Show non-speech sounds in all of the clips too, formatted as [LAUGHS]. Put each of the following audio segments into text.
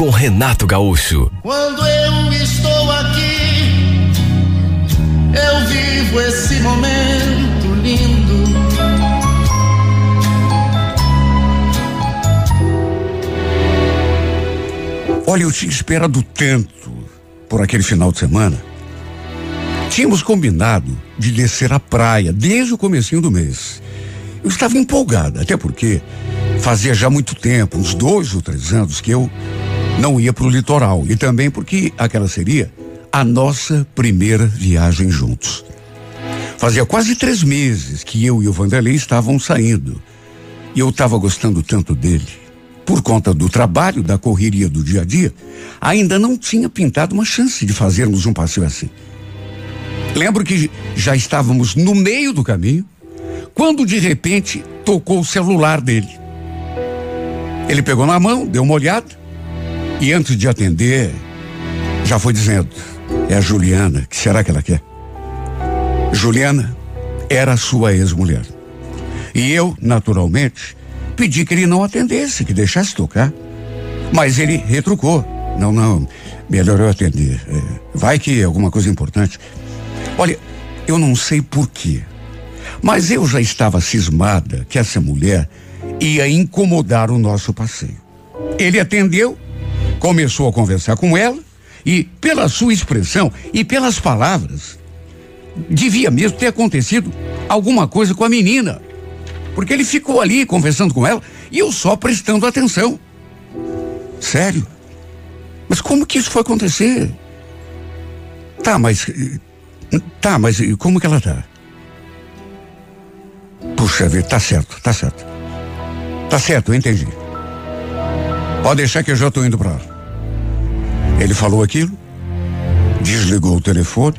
com Renato Gaúcho. Quando eu estou aqui, eu vivo esse momento lindo. Olha, eu tinha esperado tanto por aquele final de semana. Tínhamos combinado de descer à praia desde o comecinho do mês. Eu estava empolgada, até porque fazia já muito tempo, uns dois ou três anos, que eu não ia para o litoral. E também porque aquela seria a nossa primeira viagem juntos. Fazia quase três meses que eu e o Vanderlei estavam saindo. E eu estava gostando tanto dele. Por conta do trabalho, da correria do dia a dia, ainda não tinha pintado uma chance de fazermos um passeio assim. Lembro que já estávamos no meio do caminho quando de repente tocou o celular dele. Ele pegou na mão, deu uma olhada e antes de atender, já foi dizendo: É a Juliana, que será que ela quer? Juliana era sua ex-mulher. E eu, naturalmente, pedi que ele não atendesse, que deixasse tocar. Mas ele retrucou. Não, não, melhor eu atender. É, vai que é alguma coisa importante. Olha, eu não sei porquê, mas eu já estava cismada que essa mulher ia incomodar o nosso passeio. Ele atendeu, começou a conversar com ela e, pela sua expressão e pelas palavras, devia mesmo ter acontecido alguma coisa com a menina. Porque ele ficou ali conversando com ela e eu só prestando atenção. Sério? Mas como que isso foi acontecer? Tá, mas. Tá, mas como que ela tá? Puxa vida, tá certo, tá certo. Tá certo, eu entendi. Pode deixar que eu já estou indo para lá. Ele falou aquilo, desligou o telefone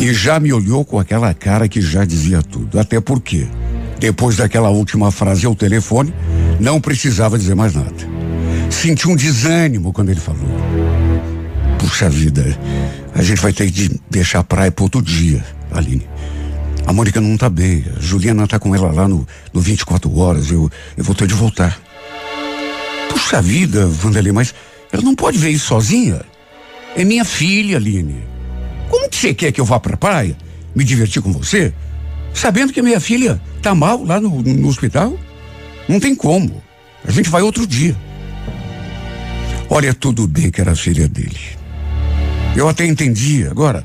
e já me olhou com aquela cara que já dizia tudo. Até porque, depois daquela última frase ao telefone, não precisava dizer mais nada. Senti um desânimo quando ele falou. Puxa vida, a gente vai ter que deixar a praia para outro dia, Aline. A Mônica não tá bem. A Juliana tá com ela lá no, no 24 horas. Eu, eu vou ter de voltar. Puxa vida, Vanderlei, mas ela não pode ver isso sozinha. É minha filha, Aline. Como que você quer que eu vá pra praia? Me divertir com você? Sabendo que minha filha tá mal lá no, no hospital? Não tem como. A gente vai outro dia. Olha, tudo bem que era a filha dele. Eu até entendi. Agora,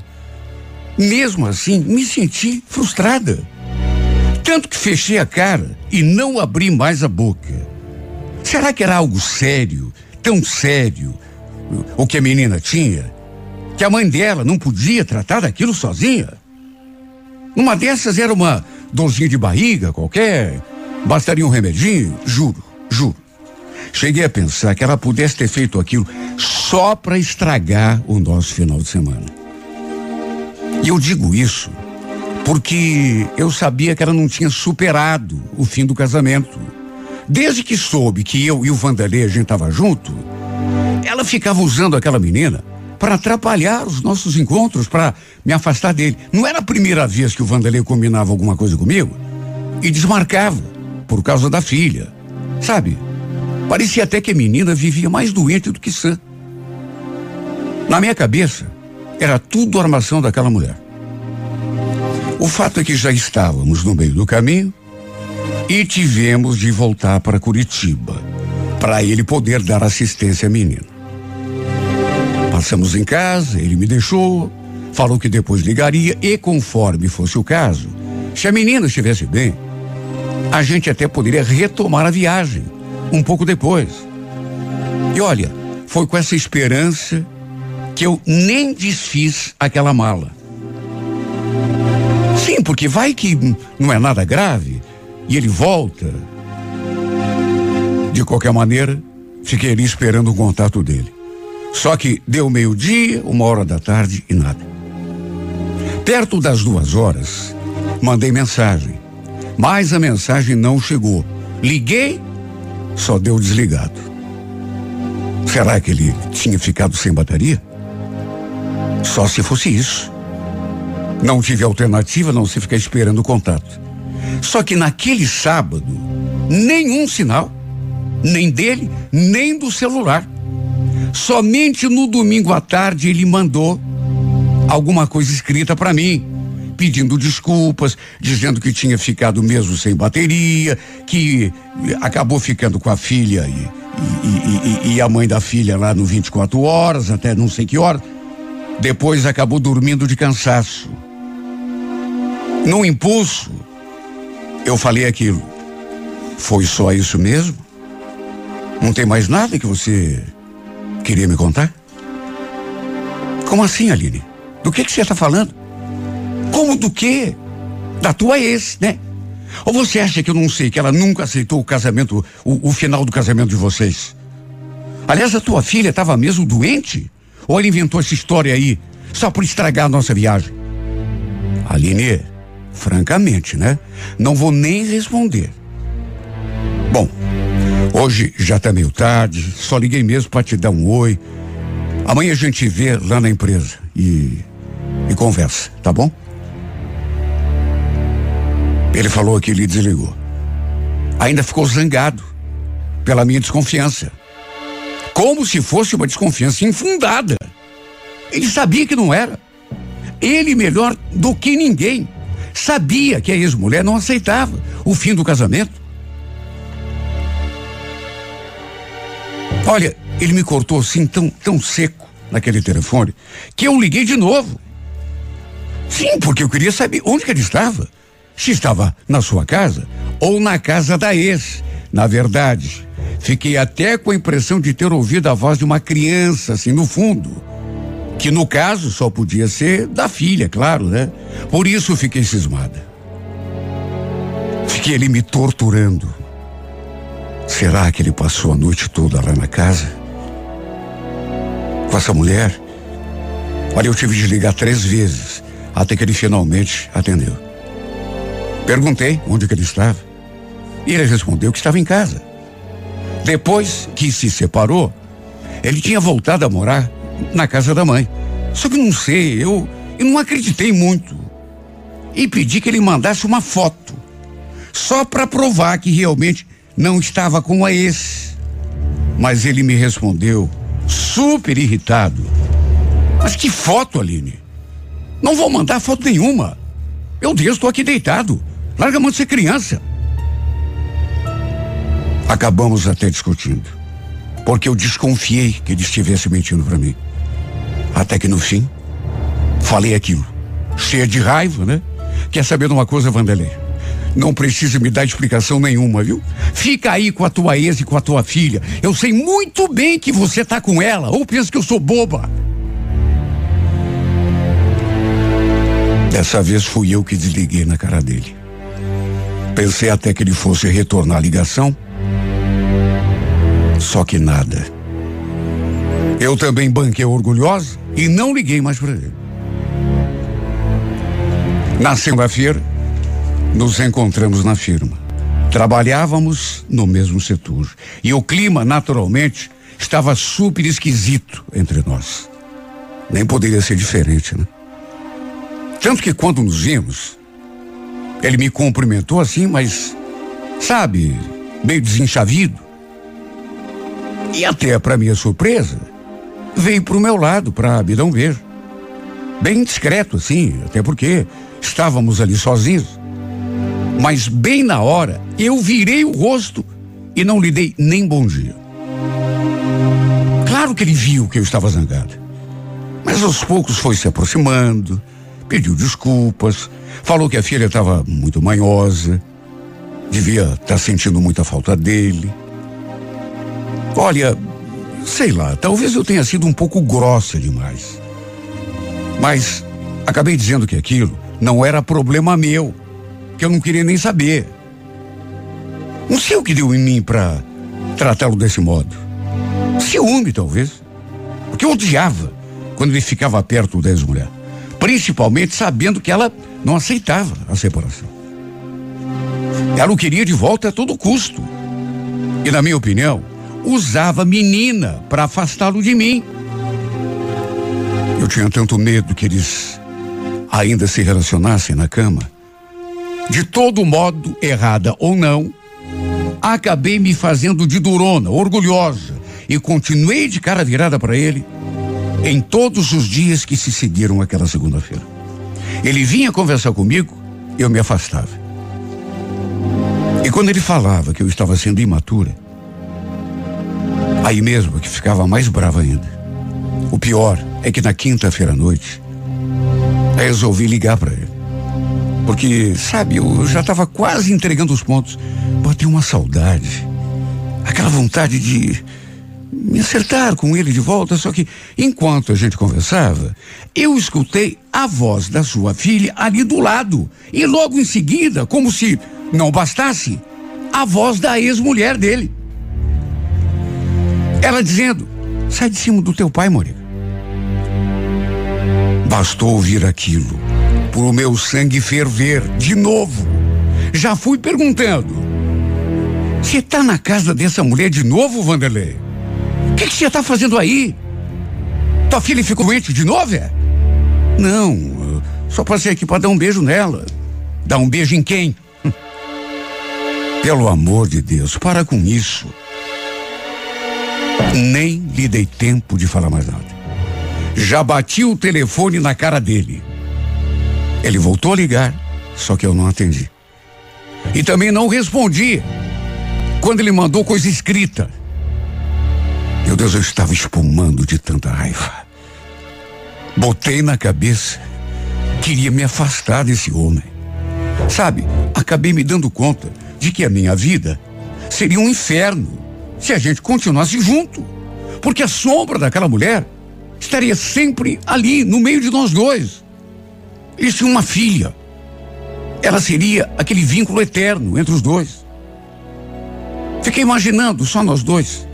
mesmo assim, me senti frustrada. Tanto que fechei a cara e não abri mais a boca. Será que era algo sério, tão sério, o que a menina tinha? Que a mãe dela não podia tratar daquilo sozinha? Uma dessas era uma dorzinha de barriga qualquer, bastaria um remedinho, juro, juro. Cheguei a pensar que ela pudesse ter feito aquilo só para estragar o nosso final de semana. E eu digo isso porque eu sabia que ela não tinha superado o fim do casamento. Desde que soube que eu e o Vanderlei a gente tava junto, ela ficava usando aquela menina para atrapalhar os nossos encontros, para me afastar dele. Não era a primeira vez que o Vanderlei combinava alguma coisa comigo e desmarcava por causa da filha. Sabe? Parecia até que a menina vivia mais doente do que sã. Na minha cabeça, era tudo armação daquela mulher. O fato é que já estávamos no meio do caminho e tivemos de voltar para Curitiba para ele poder dar assistência à menina. Passamos em casa, ele me deixou, falou que depois ligaria e, conforme fosse o caso, se a menina estivesse bem, a gente até poderia retomar a viagem um pouco depois. E olha, foi com essa esperança que eu nem desfiz aquela mala. Sim, porque vai que não é nada grave e ele volta. De qualquer maneira, fiquei ali esperando o contato dele. Só que deu meio-dia, uma hora da tarde e nada. Perto das duas horas, mandei mensagem, mas a mensagem não chegou. Liguei, só deu desligado. Será que ele tinha ficado sem bateria? Só se fosse isso. Não tive alternativa, não se ficar esperando o contato. Só que naquele sábado, nenhum sinal, nem dele, nem do celular. Somente no domingo à tarde ele mandou alguma coisa escrita para mim, pedindo desculpas, dizendo que tinha ficado mesmo sem bateria, que acabou ficando com a filha e, e, e, e a mãe da filha lá no 24 horas, até não sei que hora. Depois acabou dormindo de cansaço. No impulso, eu falei aquilo. Foi só isso mesmo? Não tem mais nada que você queria me contar? Como assim, Aline? Do que que você está falando? Como do quê? Da tua ex, né? Ou você acha que eu não sei que ela nunca aceitou o casamento, o, o final do casamento de vocês? Aliás, a tua filha estava mesmo doente? Ou ela inventou essa história aí só por estragar a nossa viagem? Aline, Francamente, né? Não vou nem responder. Bom, hoje já tá meio tarde, só liguei mesmo para te dar um oi. Amanhã a gente vê lá na empresa e, e conversa, tá bom? Ele falou que ele desligou. Ainda ficou zangado pela minha desconfiança. Como se fosse uma desconfiança infundada. Ele sabia que não era. Ele melhor do que ninguém Sabia que a ex-mulher não aceitava o fim do casamento. Olha, ele me cortou assim tão, tão seco naquele telefone que eu liguei de novo. Sim, porque eu queria saber onde que ele estava. Se estava na sua casa ou na casa da ex. Na verdade, fiquei até com a impressão de ter ouvido a voz de uma criança, assim, no fundo que no caso só podia ser da filha, claro, né? Por isso fiquei cismada. Fiquei ali me torturando. Será que ele passou a noite toda lá na casa? Com essa mulher? Olha, eu tive de ligar três vezes até que ele finalmente atendeu. Perguntei onde que ele estava. E ele respondeu que estava em casa. Depois que se separou, ele tinha voltado a morar na casa da mãe. Só que não sei, eu, eu não acreditei muito. E pedi que ele mandasse uma foto. Só para provar que realmente não estava com a ex. Mas ele me respondeu, super irritado. Mas que foto, Aline? Não vou mandar foto nenhuma. Meu Deus, estou aqui deitado. Larga a mão de ser criança. Acabamos até discutindo. Porque eu desconfiei que ele estivesse mentindo para mim. Até que no fim, falei aquilo. Cheia de raiva, né? Quer saber de uma coisa, Vanderlei? Não precisa me dar explicação nenhuma, viu? Fica aí com a tua ex e com a tua filha. Eu sei muito bem que você tá com ela. Ou pensa que eu sou boba? Dessa vez fui eu que desliguei na cara dele. Pensei até que ele fosse retornar a ligação. Só que nada. Eu também banquei orgulhosa e não liguei mais para ele. Na segunda-feira, nos encontramos na firma. Trabalhávamos no mesmo setor e o clima, naturalmente, estava super esquisito entre nós. Nem poderia ser diferente, né? Tanto que quando nos vimos, ele me cumprimentou assim, mas, sabe, meio desenchavido. E até para minha surpresa, veio para o meu lado para me dar um beijo. Bem discreto, assim, até porque estávamos ali sozinhos. Mas bem na hora, eu virei o rosto e não lhe dei nem bom dia. Claro que ele viu que eu estava zangada. Mas aos poucos foi se aproximando, pediu desculpas, falou que a filha estava muito manhosa, devia estar tá sentindo muita falta dele. Olha, Sei lá, talvez eu tenha sido um pouco grossa demais. Mas acabei dizendo que aquilo não era problema meu, que eu não queria nem saber. Não sei o que deu em mim para tratá-lo desse modo. Ciúme, talvez. Porque eu odiava quando ele ficava perto da ex-mulher. Principalmente sabendo que ela não aceitava a separação. Ela o queria de volta a todo custo. E, na minha opinião, usava menina para afastá-lo de mim. Eu tinha tanto medo que eles ainda se relacionassem na cama. De todo modo, errada ou não, acabei me fazendo de durona, orgulhosa, e continuei de cara virada para ele em todos os dias que se seguiram aquela segunda-feira. Ele vinha conversar comigo, eu me afastava. E quando ele falava que eu estava sendo imatura, aí mesmo que ficava mais brava ainda. O pior é que na quinta-feira à noite, eu resolvi ligar para ele. Porque, sabe, eu já estava quase entregando os pontos. Bateu uma saudade. Aquela vontade de me acertar com ele de volta, só que enquanto a gente conversava, eu escutei a voz da sua filha ali do lado. E logo em seguida, como se não bastasse, a voz da ex-mulher dele. Ela dizendo: Sai de cima do teu pai, Mônica. Bastou ouvir aquilo, por o meu sangue ferver de novo. Já fui perguntando: Você tá na casa dessa mulher de novo, Vanderlei? O que você tá fazendo aí? Tua filha ficou doente de novo, é? Não, só passei aqui para dar um beijo nela. Dar um beijo em quem? [LAUGHS] Pelo amor de Deus, para com isso. Nem lhe dei tempo de falar mais nada. Já bati o telefone na cara dele. Ele voltou a ligar, só que eu não atendi. E também não respondi quando ele mandou coisa escrita. Meu Deus, eu estava espumando de tanta raiva. Botei na cabeça, queria me afastar desse homem. Sabe, acabei me dando conta de que a minha vida seria um inferno se a gente continuasse junto. Porque a sombra daquela mulher estaria sempre ali, no meio de nós dois. Eles tinham uma filha. Ela seria aquele vínculo eterno entre os dois. Fiquei imaginando só nós dois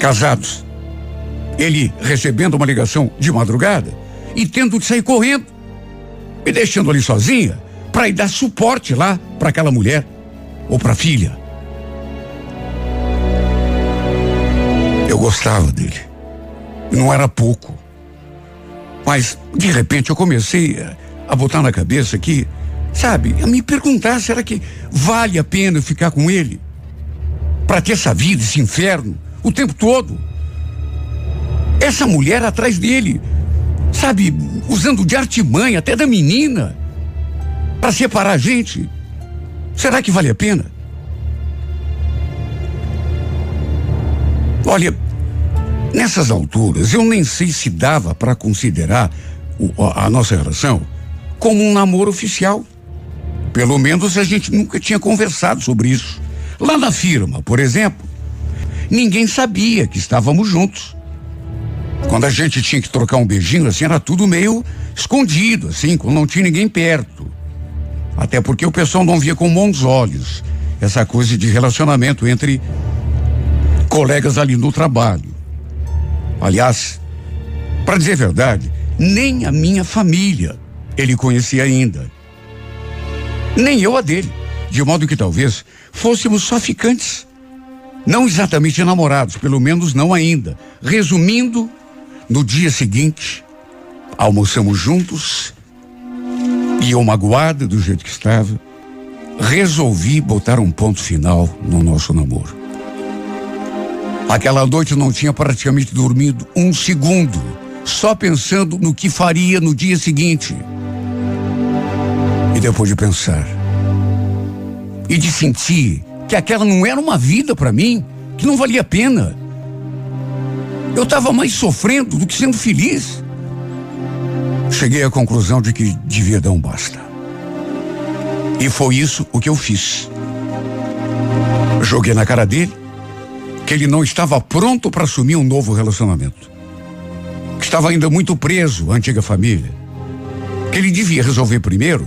casados. Ele recebendo uma ligação de madrugada e tendo de sair correndo, me deixando ali sozinha para ir dar suporte lá para aquela mulher ou para a filha. Gostava dele. Não era pouco. Mas, de repente, eu comecei a botar na cabeça que, sabe, a me perguntar: será que vale a pena ficar com ele? Para ter essa vida, esse inferno? o tempo todo. Essa mulher atrás dele, sabe, usando de artimanha até da menina para separar a gente. Será que vale a pena? Olha, nessas alturas eu nem sei se dava para considerar o, a, a nossa relação como um namoro oficial. Pelo menos a gente nunca tinha conversado sobre isso. Lá na firma, por exemplo, ninguém sabia que estávamos juntos. Quando a gente tinha que trocar um beijinho, assim, era tudo meio escondido, assim, quando não tinha ninguém perto. Até porque o pessoal não via com bons olhos essa coisa de relacionamento entre colegas ali no trabalho. Aliás, para dizer a verdade, nem a minha família ele conhecia ainda. Nem eu a dele. De modo que talvez fôssemos só ficantes. Não exatamente namorados, pelo menos não ainda. Resumindo, no dia seguinte, almoçamos juntos e eu magoada do jeito que estava, resolvi botar um ponto final no nosso namoro. Aquela noite não tinha praticamente dormido um segundo, só pensando no que faria no dia seguinte. E depois de pensar e de sentir que aquela não era uma vida para mim, que não valia a pena. Eu estava mais sofrendo do que sendo feliz. Cheguei à conclusão de que devia dar um basta. E foi isso o que eu fiz. Joguei na cara dele que ele não estava pronto para assumir um novo relacionamento. Que estava ainda muito preso à antiga família. Que ele devia resolver primeiro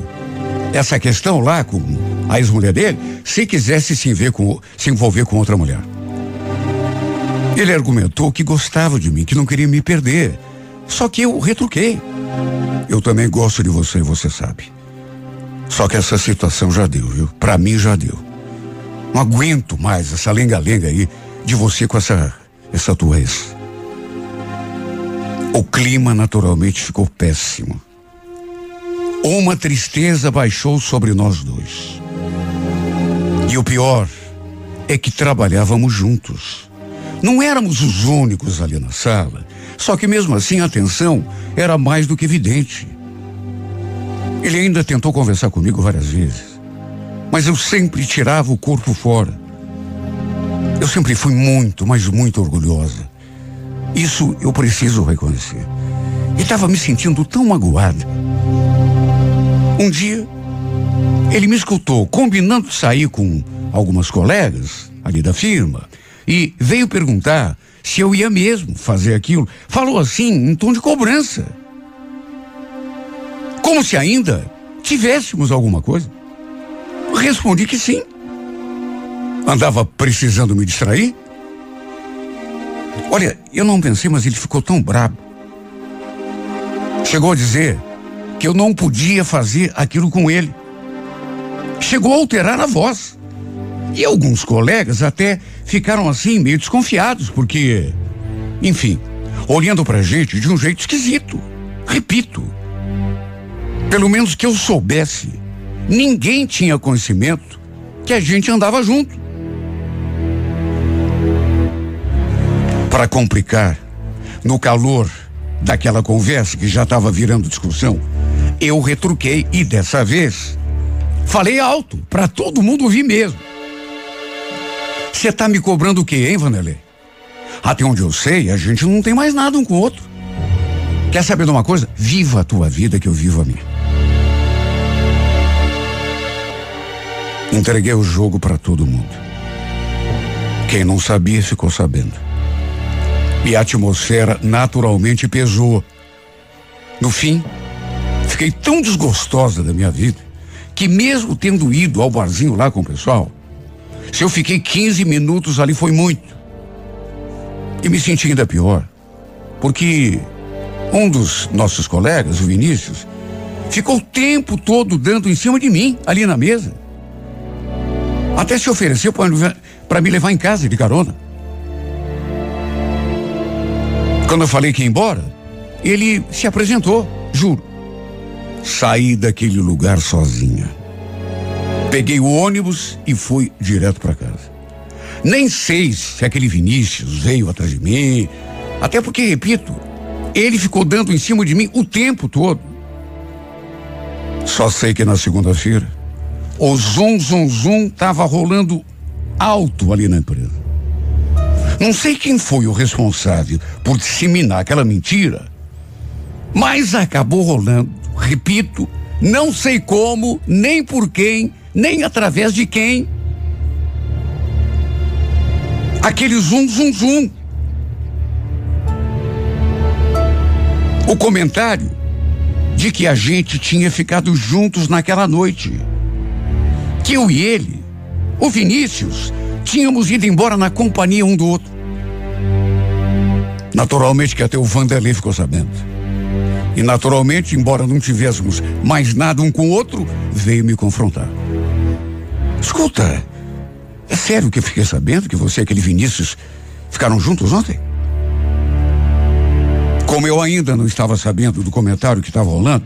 essa questão lá com a ex-mulher dele, se quisesse se, com, se envolver com outra mulher. Ele argumentou que gostava de mim, que não queria me perder. Só que eu retruquei. Eu também gosto de você, você sabe. Só que essa situação já deu, viu? Pra mim já deu. Não aguento mais essa lenga-lenga aí de você com essa, essa tua ex. O clima naturalmente ficou péssimo. Uma tristeza baixou sobre nós dois. E o pior é que trabalhávamos juntos. Não éramos os únicos ali na sala, só que mesmo assim a tensão era mais do que evidente. Ele ainda tentou conversar comigo várias vezes, mas eu sempre tirava o corpo fora. Eu sempre fui muito, mas muito orgulhosa. Isso eu preciso reconhecer. E estava me sentindo tão magoada. Um dia, ele me escutou combinando sair com algumas colegas ali da firma e veio perguntar se eu ia mesmo fazer aquilo. Falou assim, em tom de cobrança. Como se ainda tivéssemos alguma coisa. Respondi que sim. Andava precisando me distrair? Olha, eu não pensei, mas ele ficou tão brabo. Chegou a dizer que eu não podia fazer aquilo com ele. Chegou a alterar a voz. E alguns colegas até ficaram assim, meio desconfiados, porque, enfim, olhando pra gente de um jeito esquisito. Repito, pelo menos que eu soubesse, ninguém tinha conhecimento que a gente andava junto. Para complicar, no calor daquela conversa que já estava virando discussão, eu retruquei e dessa vez falei alto para todo mundo ouvir mesmo. Você tá me cobrando o quê, hein, Vanderlei? Até onde eu sei, a gente não tem mais nada um com o outro. Quer saber de uma coisa? Viva a tua vida que eu vivo a minha. Entreguei o jogo para todo mundo. Quem não sabia ficou sabendo. E a atmosfera naturalmente pesou. No fim, fiquei tão desgostosa da minha vida que mesmo tendo ido ao barzinho lá com o pessoal, se eu fiquei 15 minutos ali foi muito. E me senti ainda pior, porque um dos nossos colegas, o Vinícius, ficou o tempo todo dando em cima de mim, ali na mesa. Até se ofereceu para me levar em casa de carona. Quando eu falei que ia embora, ele se apresentou, juro. Saí daquele lugar sozinha. Peguei o ônibus e fui direto para casa. Nem sei se aquele Vinícius veio atrás de mim, até porque, repito, ele ficou dando em cima de mim o tempo todo. Só sei que na segunda-feira, o zum zum zum tava rolando alto ali na empresa. Não sei quem foi o responsável por disseminar aquela mentira, mas acabou rolando. Repito, não sei como, nem por quem, nem através de quem. Aquele zum, zum, zum. O comentário de que a gente tinha ficado juntos naquela noite. Que eu e ele, o Vinícius, tínhamos ido embora na companhia um do outro. Naturalmente que até o Vanderlei ficou sabendo. E naturalmente, embora não tivéssemos mais nada um com o outro, veio me confrontar. Escuta, é sério que eu fiquei sabendo que você e aquele Vinícius ficaram juntos ontem? Como eu ainda não estava sabendo do comentário que estava rolando,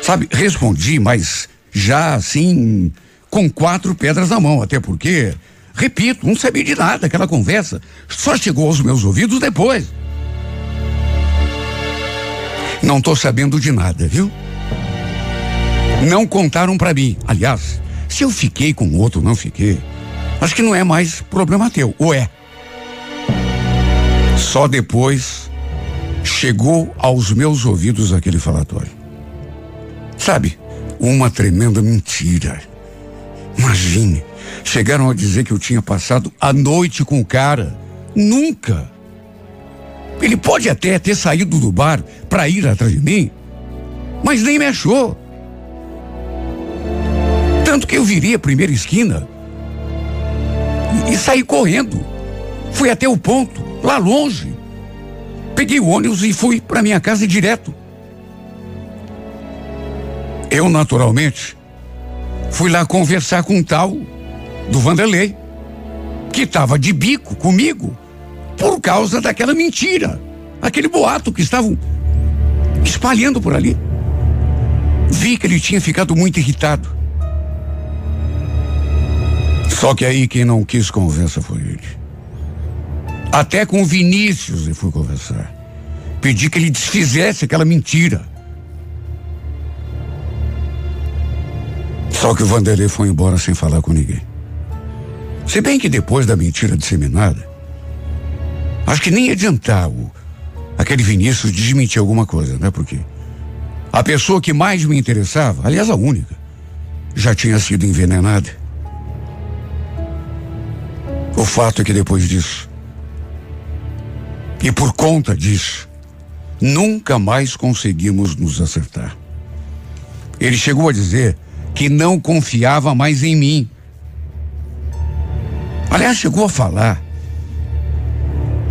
sabe, respondi, mas já assim, com quatro pedras na mão, até porque, repito, não sabia de nada aquela conversa, só chegou aos meus ouvidos depois. Não estou sabendo de nada, viu? Não contaram para mim. Aliás, se eu fiquei com outro ou não fiquei, acho que não é mais problema teu, ou é? Só depois chegou aos meus ouvidos aquele falatório. Sabe, uma tremenda mentira. Imagine, chegaram a dizer que eu tinha passado a noite com o cara. Nunca. Ele pode até ter saído do bar para ir atrás de mim, mas nem me achou. Tanto que eu virei a primeira esquina e, e saí correndo. Fui até o ponto, lá longe. Peguei o ônibus e fui para minha casa direto. Eu, naturalmente, fui lá conversar com um tal do Vanderlei, que estava de bico comigo por causa daquela mentira, aquele boato que estavam espalhando por ali. Vi que ele tinha ficado muito irritado. Só que aí quem não quis conversa foi ele. Até com o Vinícius eu fui conversar. Pedi que ele desfizesse aquela mentira. Só que o Vanderlei foi embora sem falar com ninguém. Se bem que depois da mentira disseminada, acho que nem ia adiantar o, aquele Vinícius desmentir alguma coisa, né? Porque a pessoa que mais me interessava, aliás, a única, já tinha sido envenenada. O fato é que depois disso, e por conta disso, nunca mais conseguimos nos acertar. Ele chegou a dizer que não confiava mais em mim. Aliás, chegou a falar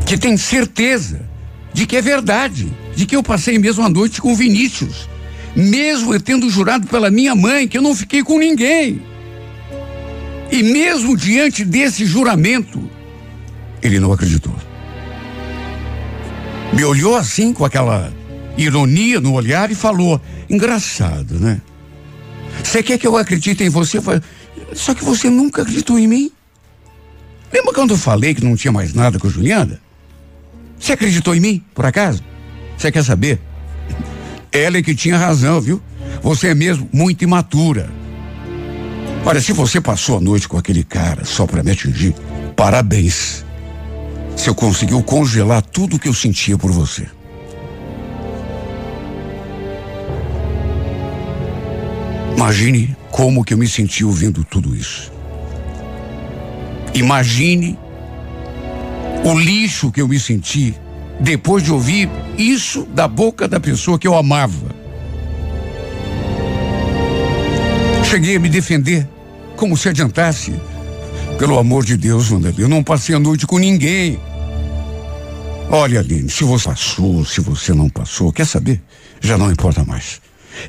que tem certeza de que é verdade, de que eu passei mesmo a noite com Vinícius mesmo tendo jurado pela minha mãe que eu não fiquei com ninguém. E mesmo diante desse juramento, ele não acreditou. Me olhou assim com aquela ironia no olhar e falou: engraçado, né? Você quer que eu acredite em você? Só que você nunca acreditou em mim. Lembra quando eu falei que não tinha mais nada com a Juliana? Você acreditou em mim, por acaso? Você quer saber? Ela é que tinha razão, viu? Você é mesmo muito imatura. Olha, se você passou a noite com aquele cara só para me atingir, parabéns. Você conseguiu congelar tudo o que eu sentia por você. Imagine como que eu me senti ouvindo tudo isso. Imagine o lixo que eu me senti depois de ouvir isso da boca da pessoa que eu amava. Cheguei a me defender, como se adiantasse. Pelo amor de Deus, Wanderlei, eu não passei a noite com ninguém. Olha, Aline, se você passou, se você não passou, quer saber? Já não importa mais.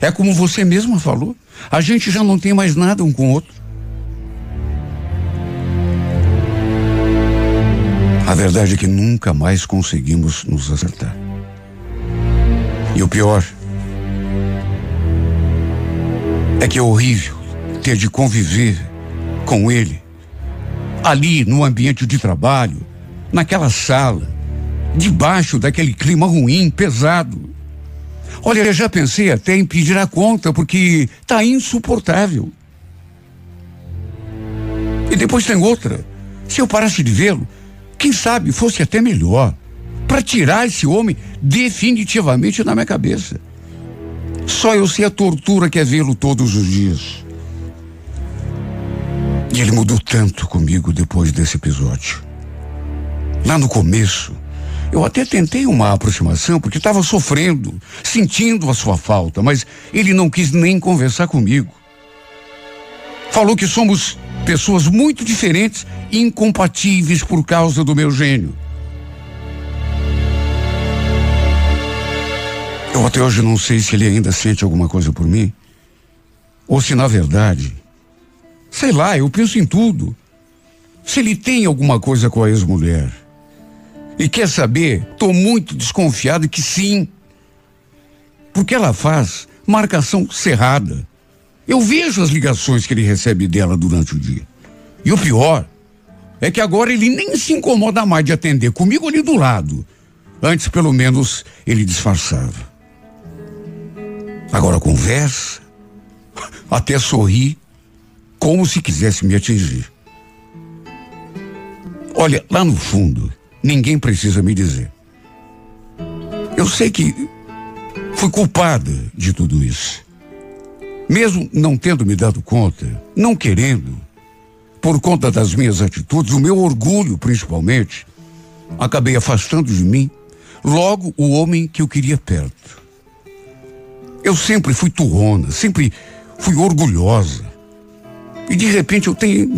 É como você mesma falou, a gente já não tem mais nada um com o outro. A verdade é que nunca mais conseguimos nos acertar. E o pior é que é horrível ter de conviver com ele ali no ambiente de trabalho, naquela sala, debaixo daquele clima ruim, pesado. Olha, eu já pensei até em pedir a conta porque tá insuportável. E depois tem outra. Se eu parasse de vê-lo, quem sabe fosse até melhor para tirar esse homem definitivamente da minha cabeça. Só eu sei a tortura que é vê-lo todos os dias. E ele mudou tanto comigo depois desse episódio. Lá no começo, eu até tentei uma aproximação porque estava sofrendo, sentindo a sua falta, mas ele não quis nem conversar comigo. Falou que somos pessoas muito diferentes incompatíveis por causa do meu gênio. Eu até hoje não sei se ele ainda sente alguma coisa por mim. Ou se, na verdade, sei lá, eu penso em tudo. Se ele tem alguma coisa com a ex-mulher. E quer saber? Tô muito desconfiado que sim. Porque ela faz marcação cerrada. Eu vejo as ligações que ele recebe dela durante o dia. E o pior é que agora ele nem se incomoda mais de atender comigo ali do lado. Antes, pelo menos, ele disfarçava. Agora conversa, [LAUGHS] até sorri, como se quisesse me atingir. Olha, lá no fundo, ninguém precisa me dizer. Eu sei que fui culpada de tudo isso. Mesmo não tendo me dado conta, não querendo, por conta das minhas atitudes, o meu orgulho principalmente, acabei afastando de mim logo o homem que eu queria perto. Eu sempre fui turrona, sempre fui orgulhosa. E de repente eu tenho.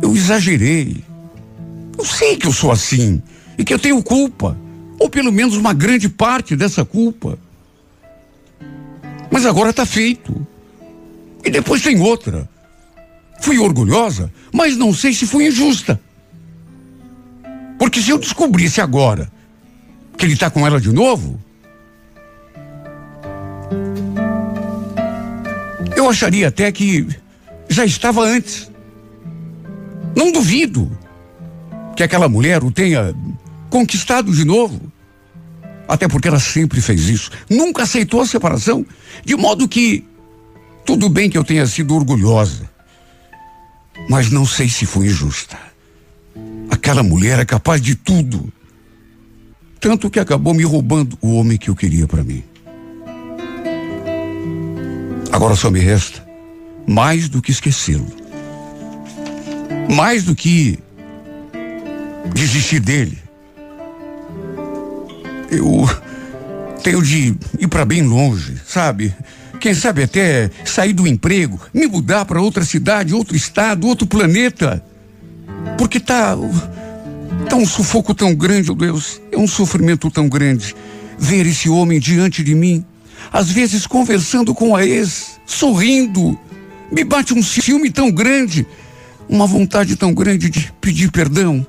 Eu exagerei. Eu sei que eu sou assim e que eu tenho culpa, ou pelo menos uma grande parte dessa culpa. Mas agora está feito. E depois tem outra. Fui orgulhosa, mas não sei se fui injusta. Porque se eu descobrisse agora que ele está com ela de novo, eu acharia até que já estava antes. Não duvido que aquela mulher o tenha conquistado de novo. Até porque ela sempre fez isso. Nunca aceitou a separação. De modo que, tudo bem que eu tenha sido orgulhosa. Mas não sei se foi injusta. Aquela mulher é capaz de tudo. Tanto que acabou me roubando o homem que eu queria para mim. Agora só me resta mais do que esquecê-lo. Mais do que desistir dele. Eu tenho de ir para bem longe, sabe? Quem sabe até sair do emprego, me mudar para outra cidade, outro estado, outro planeta. Porque tá tá um sufoco tão grande, oh Deus, é um sofrimento tão grande ver esse homem diante de mim, às vezes conversando com a ex, sorrindo. Me bate um ciúme tão grande, uma vontade tão grande de pedir perdão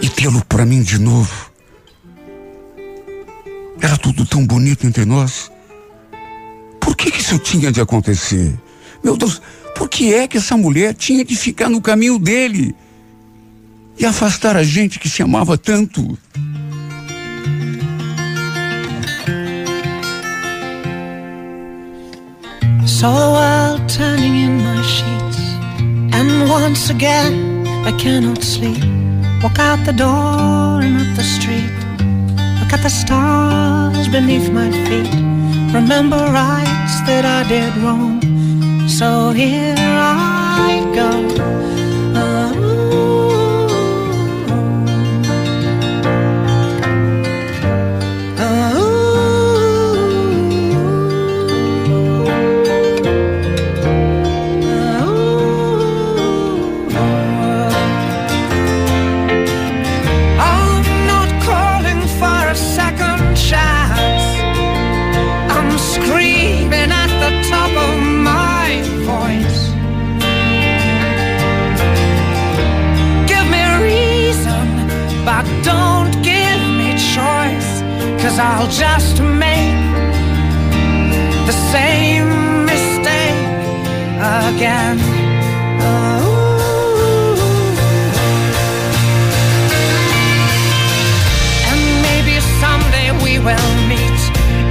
e tê-lo para mim de novo. Era tudo tão bonito entre nós. Por que, que isso tinha de acontecer? Meu Deus, por que é que essa mulher tinha de ficar no caminho dele e afastar a gente que se amava tanto? World turning in my sheets, and once again I cannot sleep. Walk out the door and up the street. Look at the stars beneath my feet. Remember rights that I did wrong. So here I go. Uh, I'll just make the same mistake again. Oh. And maybe someday we will meet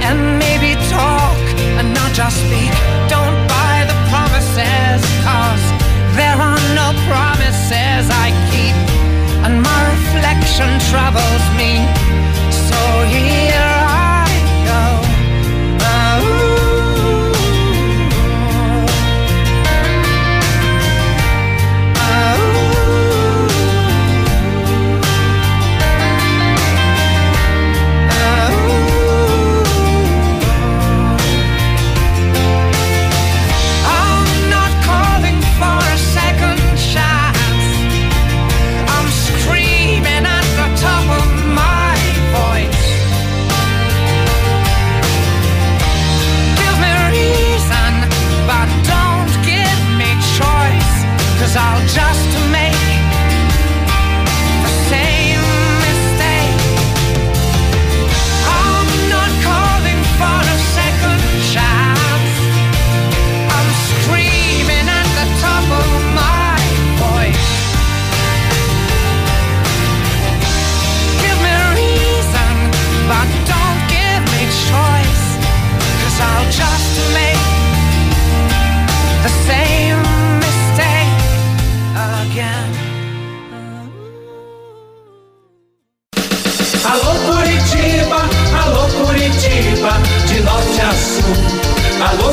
and maybe talk and not just speak. Don't buy the promises, cause there are no promises I keep. And my reflection troubles me.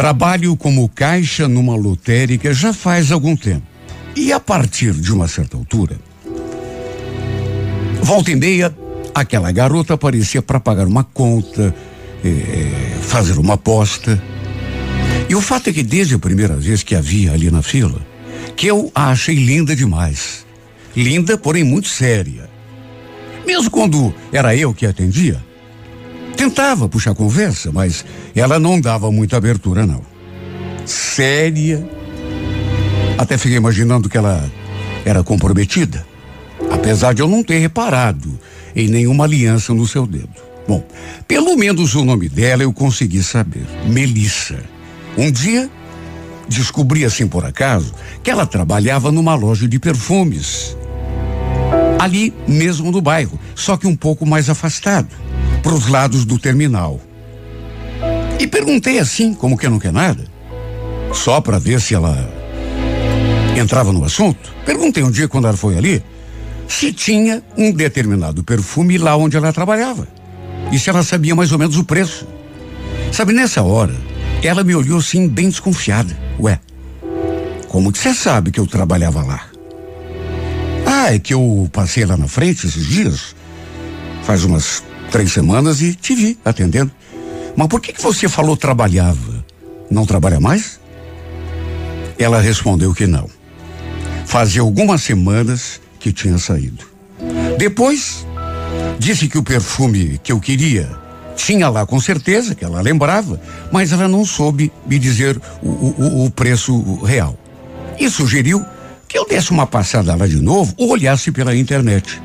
Trabalho como caixa numa lotérica já faz algum tempo. E a partir de uma certa altura, volta e meia, aquela garota aparecia para pagar uma conta, eh, fazer uma aposta. E o fato é que desde a primeira vez que a via ali na fila, que eu a achei linda demais. Linda, porém muito séria. Mesmo quando era eu que atendia, tentava puxar conversa, mas ela não dava muita abertura, não. Séria. Até fiquei imaginando que ela era comprometida, apesar de eu não ter reparado em nenhuma aliança no seu dedo. Bom, pelo menos o nome dela eu consegui saber: Melissa. Um dia, descobri assim por acaso que ela trabalhava numa loja de perfumes. Ali mesmo no bairro, só que um pouco mais afastado, para os lados do terminal. E perguntei assim, como que não quer nada, só para ver se ela entrava no assunto. Perguntei um dia quando ela foi ali se tinha um determinado perfume lá onde ela trabalhava e se ela sabia mais ou menos o preço. Sabe, nessa hora, ela me olhou assim, bem desconfiada. Ué, como que você sabe que eu trabalhava lá? Ah, é que eu passei lá na frente esses dias, faz umas três semanas e te vi atendendo. Mas por que, que você falou trabalhava? Não trabalha mais? Ela respondeu que não. Fazia algumas semanas que tinha saído. Depois, disse que o perfume que eu queria tinha lá com certeza, que ela lembrava, mas ela não soube me dizer o, o, o preço real. E sugeriu que eu desse uma passada lá de novo ou olhasse pela internet.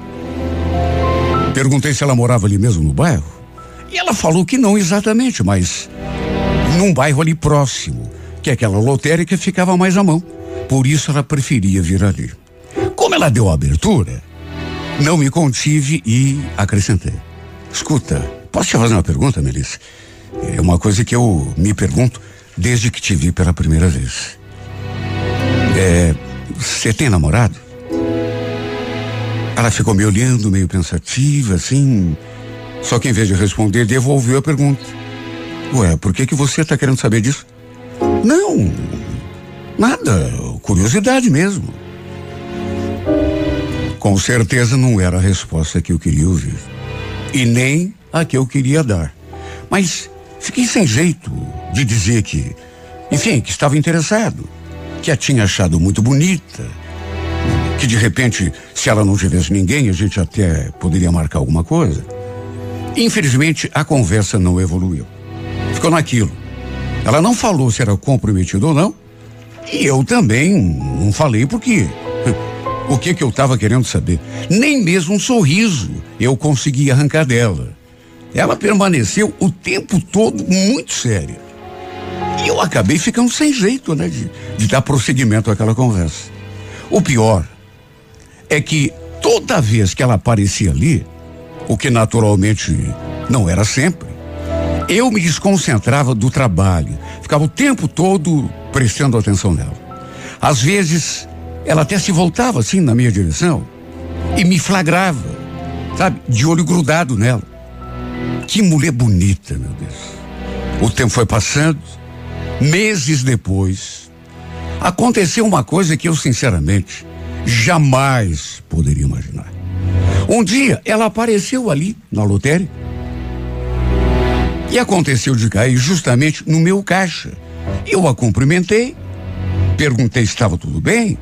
Perguntei se ela morava ali mesmo no bairro. E ela falou que não exatamente, mas num bairro ali próximo, que aquela lotérica ficava mais à mão. Por isso ela preferia vir ali. Como ela deu a abertura, não me contive e acrescentei. Escuta, Posso te fazer uma pergunta, Melissa? É uma coisa que eu me pergunto desde que te vi pela primeira vez. É. Você tem namorado? Ela ficou me olhando, meio pensativa, assim. Só que em vez de responder, devolveu a pergunta. Ué, por que que você está querendo saber disso? Não, nada. Curiosidade mesmo. Com certeza não era a resposta que eu queria ouvir. E nem a que eu queria dar. Mas fiquei sem jeito de dizer que, enfim, que estava interessado, que a tinha achado muito bonita, que de repente, se ela não tivesse ninguém, a gente até poderia marcar alguma coisa. Infelizmente, a conversa não evoluiu. Ficou naquilo. Ela não falou se era comprometido ou não, e eu também não falei porque [LAUGHS] o que que eu estava querendo saber. Nem mesmo um sorriso eu consegui arrancar dela. Ela permaneceu o tempo todo muito séria. E eu acabei ficando sem jeito, né, de, de dar prosseguimento àquela conversa. O pior é que toda vez que ela aparecia ali, o que naturalmente não era sempre, eu me desconcentrava do trabalho, ficava o tempo todo prestando atenção nela. Às vezes, ela até se voltava assim na minha direção e me flagrava, sabe, de olho grudado nela. Que mulher bonita, meu Deus. O tempo foi passando, meses depois, aconteceu uma coisa que eu, sinceramente, jamais poderia imaginar. Um dia ela apareceu ali na lotérica e aconteceu de cair justamente no meu caixa. Eu a cumprimentei, perguntei se estava tudo bem,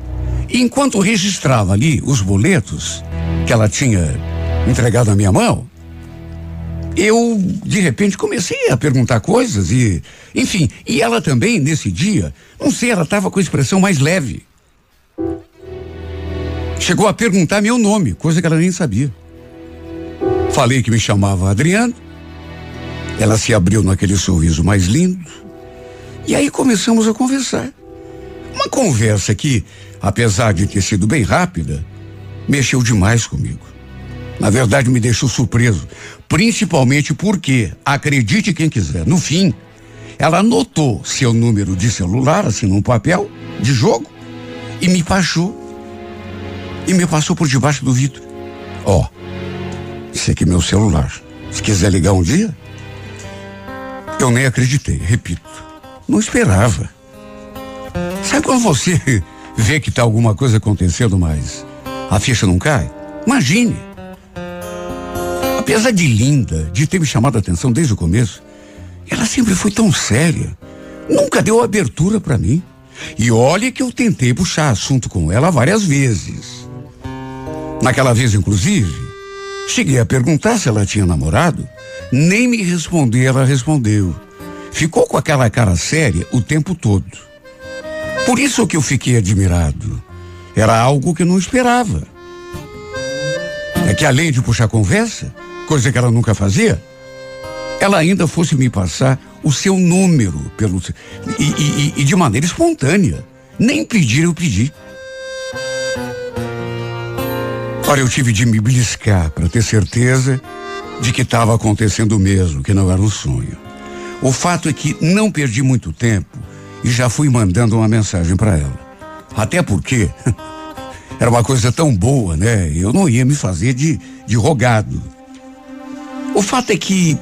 e enquanto registrava ali os boletos que ela tinha entregado na minha mão, eu, de repente, comecei a perguntar coisas e, enfim, e ela também, nesse dia, não sei, ela estava com a expressão mais leve. Chegou a perguntar meu nome, coisa que ela nem sabia. Falei que me chamava Adriano. Ela se abriu naquele sorriso mais lindo. E aí começamos a conversar. Uma conversa que, apesar de ter sido bem rápida, mexeu demais comigo. Na verdade, me deixou surpreso. Principalmente porque, acredite quem quiser, no fim, ela anotou seu número de celular, assim, num papel de jogo, e me passou. E me passou por debaixo do vidro. Ó, oh, esse aqui é meu celular. Se quiser ligar um dia. Eu nem acreditei, repito. Não esperava. Sabe quando você [LAUGHS] vê que tá alguma coisa acontecendo, mas a ficha não cai? Imagine. Apesar de linda, de ter me chamado a atenção desde o começo, ela sempre foi tão séria. Nunca deu abertura para mim. E olha que eu tentei puxar assunto com ela várias vezes. Naquela vez, inclusive, cheguei a perguntar se ela tinha namorado. Nem me responder, ela respondeu. Ficou com aquela cara séria o tempo todo. Por isso que eu fiquei admirado. Era algo que não esperava. É que além de puxar conversa, coisa que ela nunca fazia, ela ainda fosse me passar o seu número pelo e, e, e de maneira espontânea. Nem pedir eu pedi. Ora, eu tive de me beliscar para ter certeza de que estava acontecendo mesmo, que não era um sonho. O fato é que não perdi muito tempo e já fui mandando uma mensagem para ela. Até porque [LAUGHS] era uma coisa tão boa, né? Eu não ia me fazer de, de rogado. O fato é que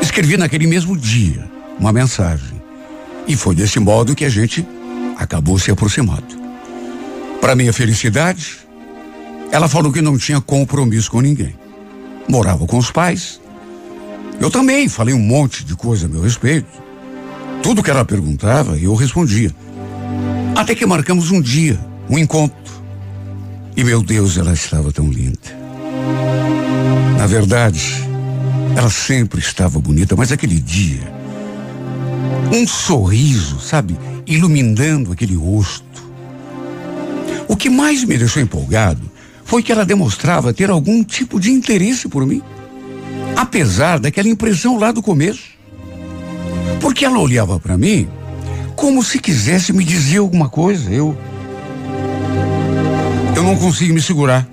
escrevi naquele mesmo dia uma mensagem. E foi desse modo que a gente acabou se aproximando. Para minha felicidade, ela falou que não tinha compromisso com ninguém. Morava com os pais. Eu também falei um monte de coisa a meu respeito. Tudo que ela perguntava, eu respondia. Até que marcamos um dia, um encontro. E meu Deus, ela estava tão linda. Na verdade, ela sempre estava bonita, mas aquele dia, um sorriso, sabe, iluminando aquele rosto. O que mais me deixou empolgado foi que ela demonstrava ter algum tipo de interesse por mim, apesar daquela impressão lá do começo. Porque ela olhava para mim como se quisesse me dizer alguma coisa. Eu eu não consegui me segurar.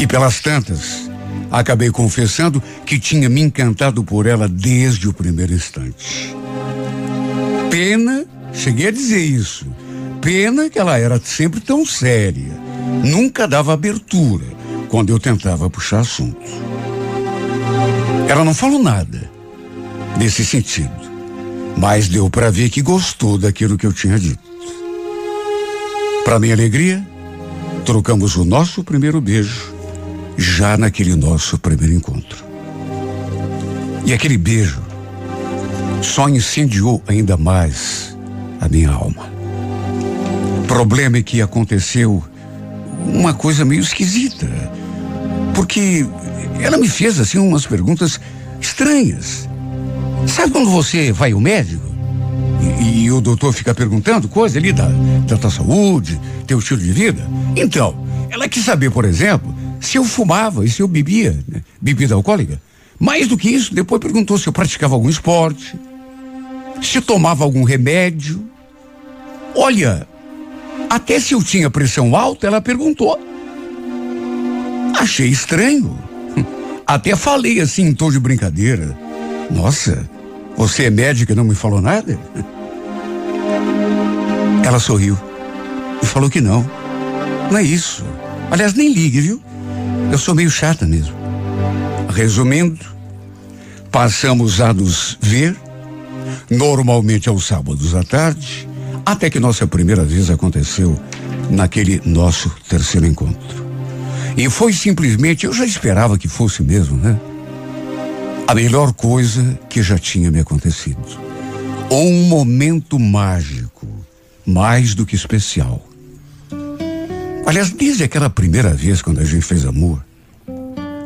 E pelas tantas, acabei confessando que tinha me encantado por ela desde o primeiro instante. Pena, cheguei a dizer isso. Pena que ela era sempre tão séria. Nunca dava abertura quando eu tentava puxar assunto. Ela não falou nada nesse sentido, mas deu para ver que gostou daquilo que eu tinha dito. Para minha alegria, trocamos o nosso primeiro beijo já naquele nosso primeiro encontro. E aquele beijo só incendiou ainda mais a minha alma. O problema é que aconteceu uma coisa meio esquisita. Porque ela me fez assim umas perguntas estranhas. Sabe quando você vai ao médico e, e, o doutor fica perguntando coisa ali da, da tua saúde, teu estilo de vida? Então, ela quis saber, por exemplo, se eu fumava e se eu bebia né, bebida alcoólica. Mais do que isso, depois perguntou se eu praticava algum esporte, se tomava algum remédio. Olha, até se eu tinha pressão alta, ela perguntou. Achei estranho. [LAUGHS] Até falei assim em tom de brincadeira. Nossa, você é médica e não me falou nada? [LAUGHS] Ela sorriu e falou que não. Não é isso. Aliás, nem ligue, viu? Eu sou meio chata mesmo. Resumindo, passamos a nos ver, normalmente aos sábados à tarde, até que nossa primeira vez aconteceu naquele nosso terceiro encontro. E foi simplesmente, eu já esperava que fosse mesmo, né? A melhor coisa que já tinha me acontecido. Um momento mágico, mais do que especial. Aliás, desde aquela primeira vez quando a gente fez amor,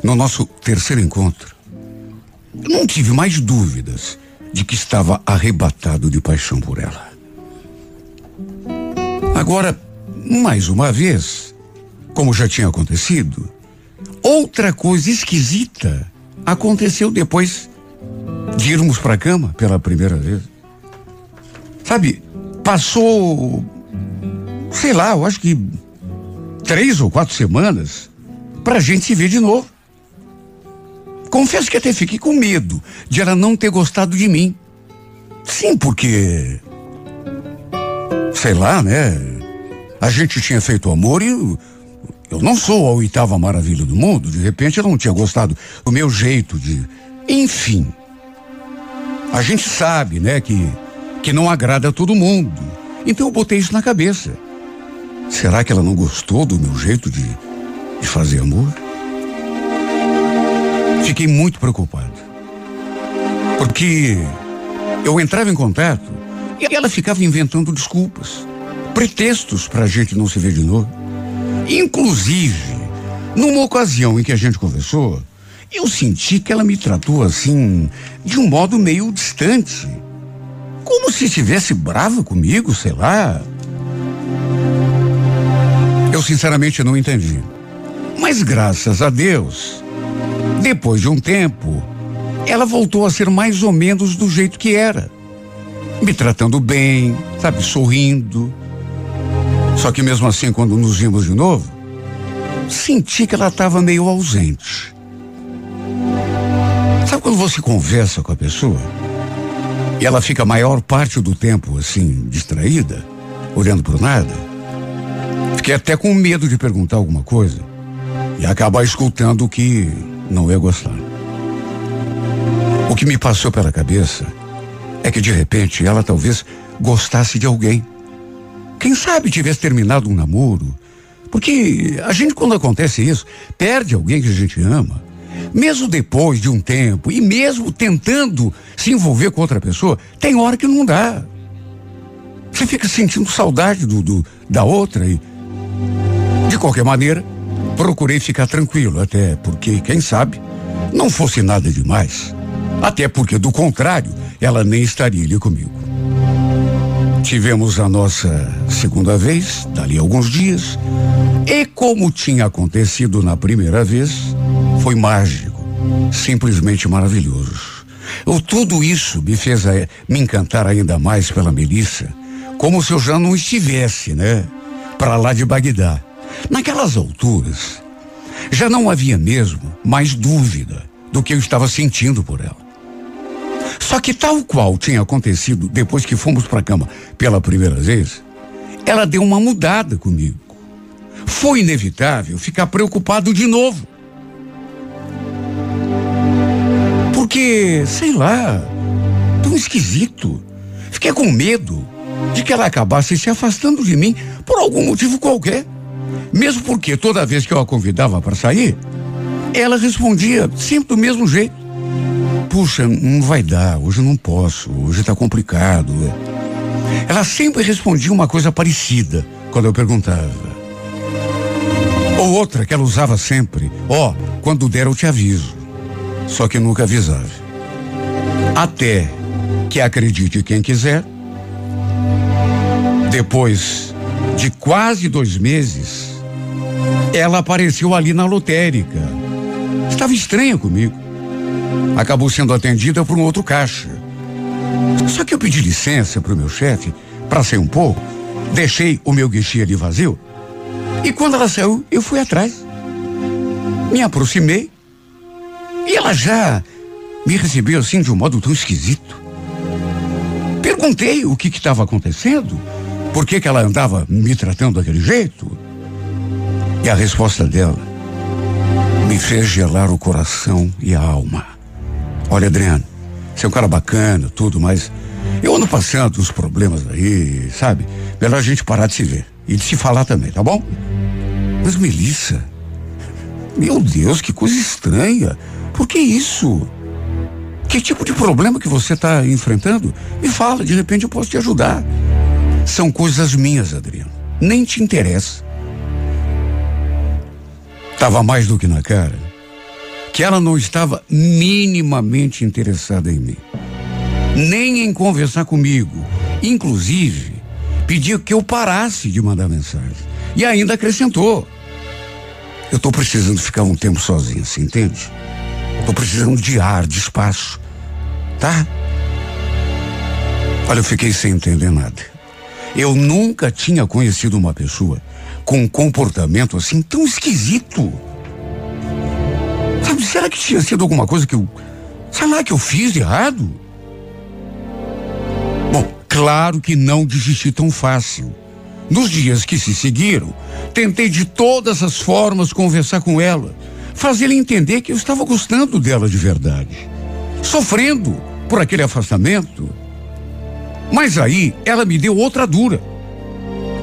no nosso terceiro encontro, eu não tive mais dúvidas de que estava arrebatado de paixão por ela. Agora, mais uma vez, como já tinha acontecido, outra coisa esquisita aconteceu depois de irmos para a cama pela primeira vez. Sabe, passou, sei lá, eu acho que três ou quatro semanas para a gente se ver de novo. Confesso que até fiquei com medo de ela não ter gostado de mim. Sim, porque. Sei lá, né? A gente tinha feito amor e eu, não sou a oitava maravilha do mundo. De repente eu não tinha gostado do meu jeito de. Enfim. A gente sabe, né, que, que não agrada a todo mundo. Então eu botei isso na cabeça. Será que ela não gostou do meu jeito de, de fazer amor? Fiquei muito preocupado. Porque eu entrava em contato e ela ficava inventando desculpas, pretextos para a gente não se ver de novo. Inclusive, numa ocasião em que a gente conversou, eu senti que ela me tratou assim, de um modo meio distante. Como se estivesse brava comigo, sei lá. Eu sinceramente não entendi. Mas graças a Deus, depois de um tempo, ela voltou a ser mais ou menos do jeito que era. Me tratando bem, sabe, sorrindo. Só que mesmo assim, quando nos vimos de novo, senti que ela estava meio ausente. Sabe quando você conversa com a pessoa e ela fica a maior parte do tempo assim, distraída, olhando para nada? Fiquei até com medo de perguntar alguma coisa e acabar escutando o que não ia gostar. O que me passou pela cabeça é que de repente ela talvez gostasse de alguém. Quem sabe tivesse terminado um namoro. Porque a gente, quando acontece isso, perde alguém que a gente ama. Mesmo depois de um tempo, e mesmo tentando se envolver com outra pessoa, tem hora que não dá. Você fica sentindo saudade do, do da outra e. De qualquer maneira, procurei ficar tranquilo, até porque, quem sabe, não fosse nada demais. Até porque, do contrário, ela nem estaria ali comigo. Tivemos a nossa segunda vez, dali alguns dias, e como tinha acontecido na primeira vez, foi mágico, simplesmente maravilhoso. Eu, tudo isso me fez a, eh, me encantar ainda mais pela Melissa, como se eu já não estivesse, né? Para lá de Bagdá. Naquelas alturas, já não havia mesmo mais dúvida do que eu estava sentindo por ela. Só que tal qual tinha acontecido depois que fomos para a cama pela primeira vez, ela deu uma mudada comigo. Foi inevitável ficar preocupado de novo. Porque, sei lá, tão esquisito. Fiquei com medo de que ela acabasse se afastando de mim por algum motivo qualquer. Mesmo porque toda vez que eu a convidava para sair, ela respondia sempre do mesmo jeito. Puxa, não vai dar, hoje não posso, hoje está complicado. Ela sempre respondia uma coisa parecida quando eu perguntava. Ou outra que ela usava sempre: Ó, oh, quando der eu te aviso. Só que nunca avisava. Até que acredite quem quiser, depois de quase dois meses, ela apareceu ali na lotérica. Estava estranha comigo acabou sendo atendida por um outro caixa. Só que eu pedi licença para o meu chefe para sair um pouco, deixei o meu guichê ali vazio e quando ela saiu, eu fui atrás. Me aproximei e ela já me recebeu assim de um modo tão esquisito. Perguntei o que estava acontecendo, por que, que ela andava me tratando daquele jeito. E a resposta dela me fez gelar o coração e a alma. Olha, Adriano, você é um cara bacana, tudo, mas eu ando passando uns problemas aí, sabe? Melhor a gente parar de se ver e de se falar também, tá bom? Mas Melissa, meu Deus, que coisa estranha. Por que isso? Que tipo de problema que você está enfrentando? Me fala, de repente eu posso te ajudar. São coisas minhas, Adriano. Nem te interessa. Tava mais do que na cara que ela não estava minimamente interessada em mim, nem em conversar comigo. Inclusive, pediu que eu parasse de mandar mensagem. E ainda acrescentou: Eu estou precisando ficar um tempo sozinho, você entende? Estou precisando de ar, de espaço. Tá? Olha, eu fiquei sem entender nada. Eu nunca tinha conhecido uma pessoa com um comportamento assim tão esquisito. Sabe, será que tinha sido alguma coisa que eu. Sei lá, que eu fiz errado? Claro que não desisti tão fácil. Nos dias que se seguiram, tentei de todas as formas conversar com ela, fazer ela entender que eu estava gostando dela de verdade, sofrendo por aquele afastamento. Mas aí ela me deu outra dura.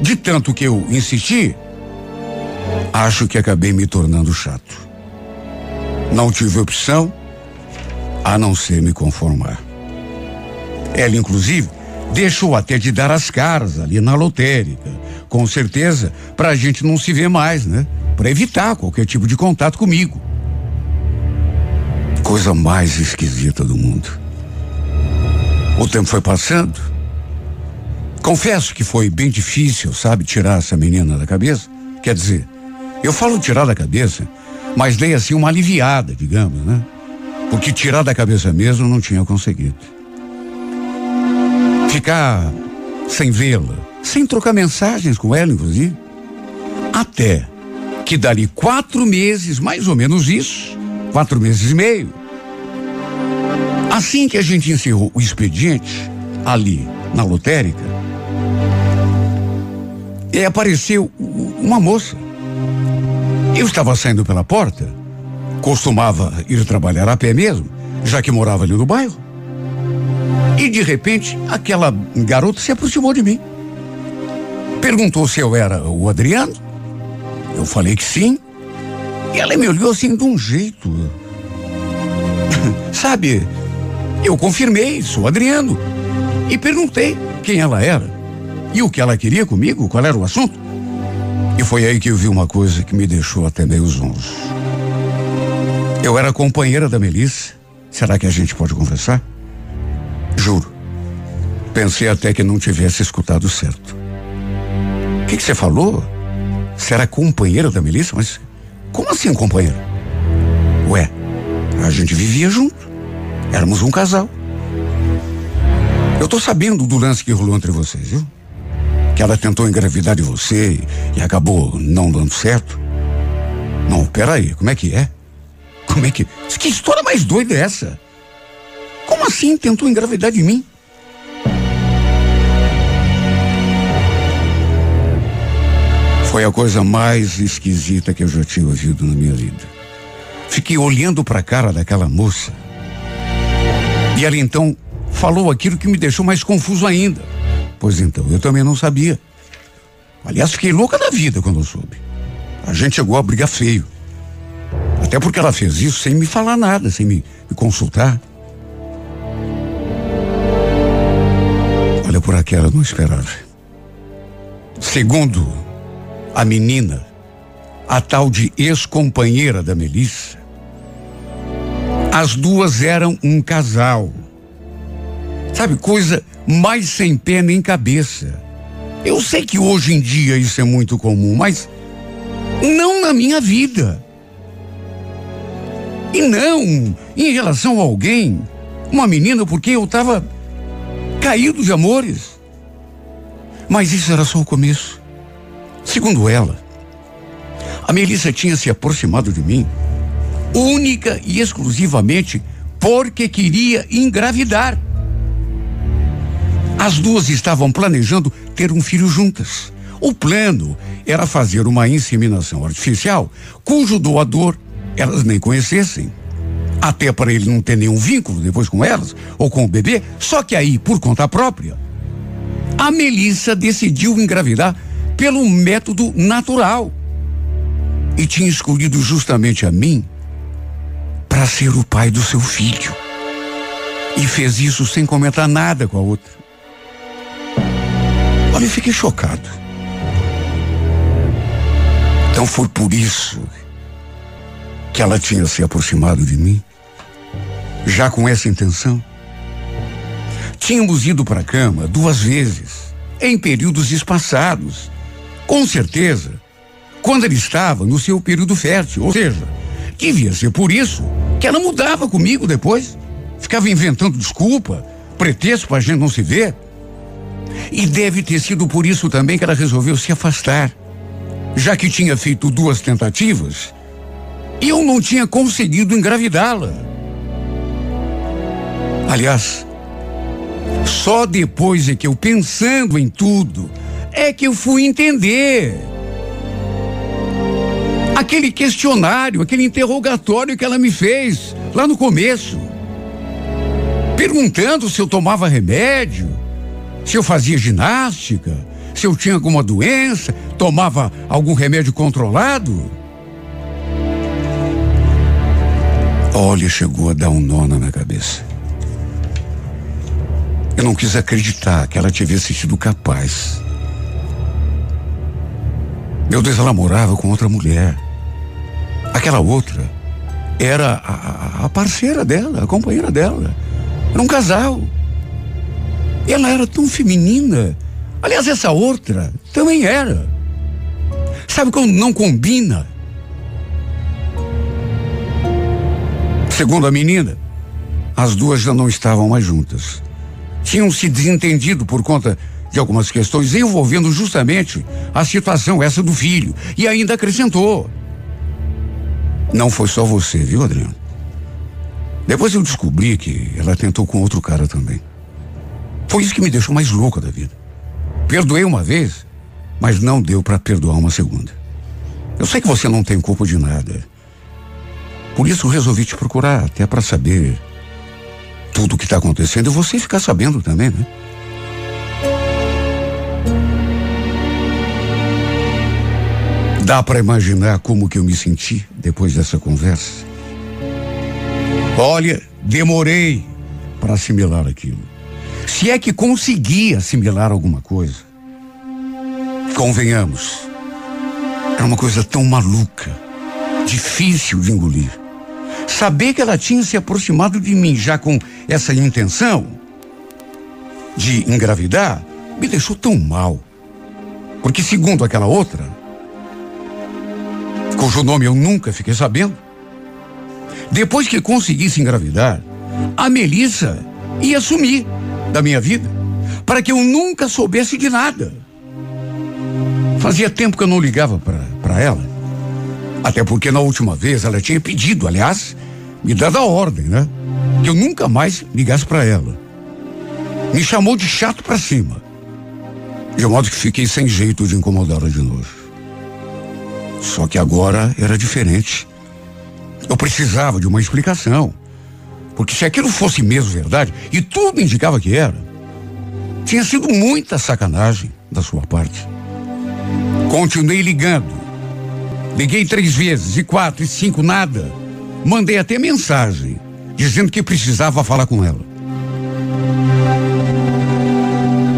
De tanto que eu insisti, acho que acabei me tornando chato. Não tive opção a não ser me conformar. Ela, inclusive, deixou até de dar as caras ali na lotérica. Com certeza, para a gente não se ver mais, né? Para evitar qualquer tipo de contato comigo. Coisa mais esquisita do mundo. O tempo foi passando. Confesso que foi bem difícil, sabe, tirar essa menina da cabeça. Quer dizer, eu falo tirar da cabeça, mas dei assim uma aliviada, digamos, né? Porque tirar da cabeça mesmo não tinha conseguido ficar sem vê-la, sem trocar mensagens com ela, inclusive. Até que dali quatro meses, mais ou menos isso, quatro meses e meio, assim que a gente encerrou o expediente, ali na lotérica, e apareceu uma moça. Eu estava saindo pela porta, costumava ir trabalhar a pé mesmo, já que morava ali no bairro. E de repente, aquela garota se aproximou de mim. Perguntou se eu era o Adriano. Eu falei que sim. E ela me olhou assim de um jeito. [LAUGHS] Sabe, eu confirmei, sou Adriano. E perguntei quem ela era. E o que ela queria comigo, qual era o assunto. E foi aí que eu vi uma coisa que me deixou até meio zonzo. Eu era companheira da Melissa. Será que a gente pode conversar? Juro. Pensei até que não tivesse escutado certo. O que, você falou? Você era companheira da Melissa? Mas como assim companheira? Ué, a gente vivia junto. Éramos um casal. Eu tô sabendo do lance que rolou entre vocês, viu? Que ela tentou engravidar de você e, acabou não dando certo. Não, peraí, como é que é? Como é que. Que história mais doida é essa? Como assim tentou engravidar de mim? Foi a coisa mais esquisita que eu já tinha ouvido na minha vida. Fiquei olhando para a cara daquela moça. E ela então falou aquilo que me deixou mais confuso ainda. Pois então, eu também não sabia. Aliás, fiquei louca da vida quando eu soube. A gente chegou a brigar feio. Até porque ela fez isso sem me falar nada, sem me, me consultar. Olha, por aquela não esperava. Segundo a menina, a tal de ex-companheira da Melissa, as duas eram um casal. Sabe, coisa mais sem pé nem cabeça. Eu sei que hoje em dia isso é muito comum, mas não na minha vida. E não em relação a alguém, uma menina, porque eu estava caído de amores. Mas isso era só o começo. Segundo ela, a Melissa tinha se aproximado de mim única e exclusivamente porque queria engravidar. As duas estavam planejando ter um filho juntas. O plano era fazer uma inseminação artificial cujo doador elas nem conhecessem até para ele não ter nenhum vínculo depois com elas ou com o bebê. Só que aí, por conta própria, a Melissa decidiu engravidar pelo método natural e tinha escolhido justamente a mim para ser o pai do seu filho. E fez isso sem comentar nada com a outra. Olha, eu fiquei chocado. Então foi por isso que ela tinha se aproximado de mim já com essa intenção? Tínhamos ido para a cama duas vezes, em períodos espaçados. Com certeza, quando ele estava no seu período fértil, ou seja, devia ser por isso que ela mudava comigo depois. Ficava inventando desculpa, pretexto para a gente não se ver. E deve ter sido por isso também que ela resolveu se afastar, já que tinha feito duas tentativas e eu não tinha conseguido engravidá-la. Aliás, Só depois é que eu, pensando em tudo, é que eu fui entender. Aquele questionário, aquele interrogatório que ela me fez lá no começo. Perguntando se eu tomava remédio, se eu fazia ginástica, se eu tinha alguma doença, tomava algum remédio controlado. Olha, chegou a dar um nó na minha cabeça. Eu não quis acreditar que ela tivesse sido capaz. Meu Deus, ela morava com outra mulher. Aquela outra era a, a parceira dela, a companheira dela. Era um casal. Ela era tão feminina. Aliás, essa outra também era. Sabe quando não combina? Segundo a menina, as duas já não estavam mais juntas. Tinham se desentendido por conta de algumas questões envolvendo justamente a situação essa do filho. E ainda acrescentou: Não foi só você, viu, Adriano? Depois eu descobri que ela tentou com outro cara também. Foi isso que me deixou mais louca da vida. Perdoei uma vez, mas não deu para perdoar uma segunda. Eu sei que você não tem culpa de nada. Por isso resolvi te procurar, até para saber tudo o que está acontecendo e você ficar sabendo também, né? Dá para imaginar como que eu me senti depois dessa conversa? Olha, demorei para assimilar aquilo. Se é que consegui assimilar alguma coisa. Convenhamos, era uma coisa tão maluca, difícil de engolir. Saber que ela tinha se aproximado de mim já com essa intenção de engravidar me deixou tão mal. Porque, segundo aquela outra, cujo nome eu nunca fiquei sabendo, depois que conseguisse engravidar, a Melissa ia sumir da minha vida para que eu nunca soubesse de nada. Fazia tempo que eu não ligava para ela. Até porque na última vez ela tinha pedido, aliás, me dado a ordem, né? Que eu nunca mais ligasse para ela. Me chamou de chato para cima. De modo que fiquei sem jeito de incomodá-la de novo. Só que agora era diferente. Eu precisava de uma explicação. Porque se aquilo fosse mesmo verdade, e tudo indicava que era, tinha sido muita sacanagem da sua parte. Continuei ligando Liguei três vezes, e quatro, e cinco, nada. Mandei até mensagem, dizendo que precisava falar com ela.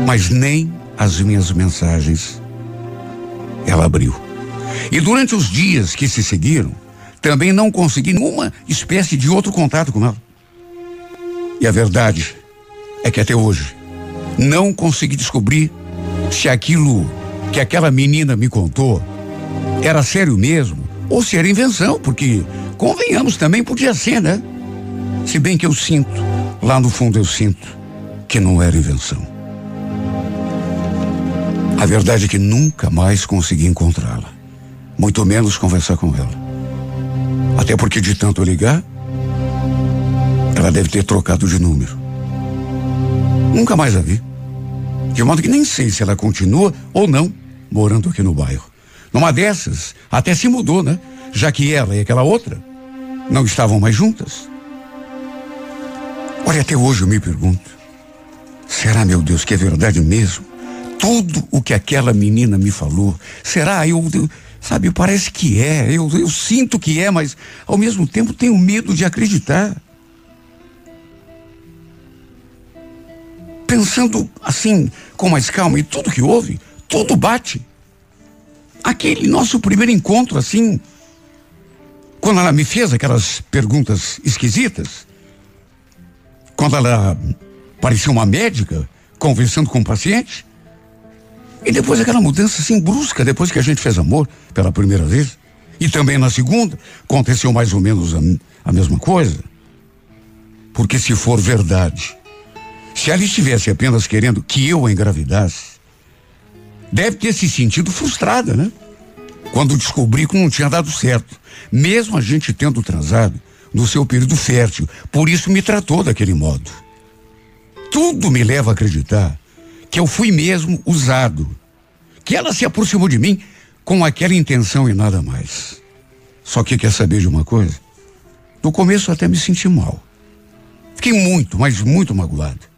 Mas nem as minhas mensagens ela abriu. E durante os dias que se seguiram, também não consegui nenhuma espécie de outro contato com ela. E a verdade é que até hoje não consegui descobrir se aquilo que aquela menina me contou era sério mesmo ou se era invenção, porque, convenhamos, também podia ser, né? Se bem que eu sinto, lá no fundo eu sinto, que não era invenção. A verdade é que nunca mais consegui encontrá-la, muito menos conversar com ela. Até porque de tanto ligar, ela deve ter trocado de número. Nunca mais a vi. De modo que nem sei se ela continua ou não morando aqui no bairro. Numa dessas, até se mudou, né? Já que ela e aquela outra não estavam mais juntas. Olha, até hoje eu me pergunto: será, meu Deus, que é verdade mesmo? Tudo o que aquela menina me falou, será? Eu, eu sabe, parece que é, eu, eu sinto que é, mas ao mesmo tempo tenho medo de acreditar. Pensando assim, com mais calma, e tudo que houve, tudo bate aquele nosso primeiro encontro, assim, quando ela me fez aquelas perguntas esquisitas, quando ela parecia uma médica conversando com o um paciente, e depois aquela mudança assim brusca, depois que a gente fez amor pela primeira vez, e também na segunda, aconteceu mais ou menos a, a mesma coisa. Porque se for verdade, se ela estivesse apenas querendo que eu a engravidasse, deve ter se sentido frustrada, né? Quando descobri que não tinha dado certo, mesmo a gente tendo transado no seu período fértil. Por isso me tratou daquele modo. Tudo me leva a acreditar que eu fui mesmo usado. Que ela se aproximou de mim com aquela intenção e nada mais. Só que quer saber de uma coisa? No começo até me senti mal. Fiquei muito, mas muito magoado.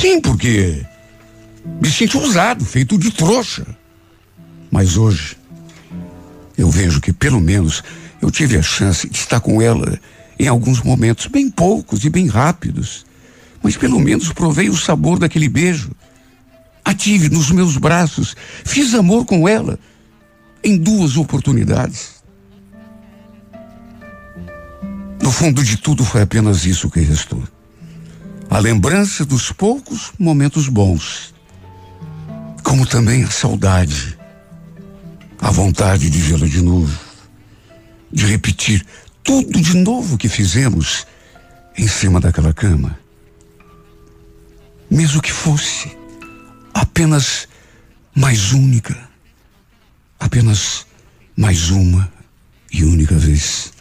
Sim, porque me senti usado, feito de trouxa. Mas hoje, eu vejo que pelo menos eu tive a chance de estar com ela em alguns momentos, bem poucos e bem rápidos. Mas pelo menos provei o sabor daquele beijo. A tive nos meus braços, fiz amor com ela em duas oportunidades. No fundo de tudo foi apenas isso que restou. A lembrança dos poucos momentos bons, como também a saudade, a vontade de vê-la de novo, de repetir tudo de novo que fizemos em cima daquela cama. Mesmo que fosse apenas mais única, apenas mais uma e única vez.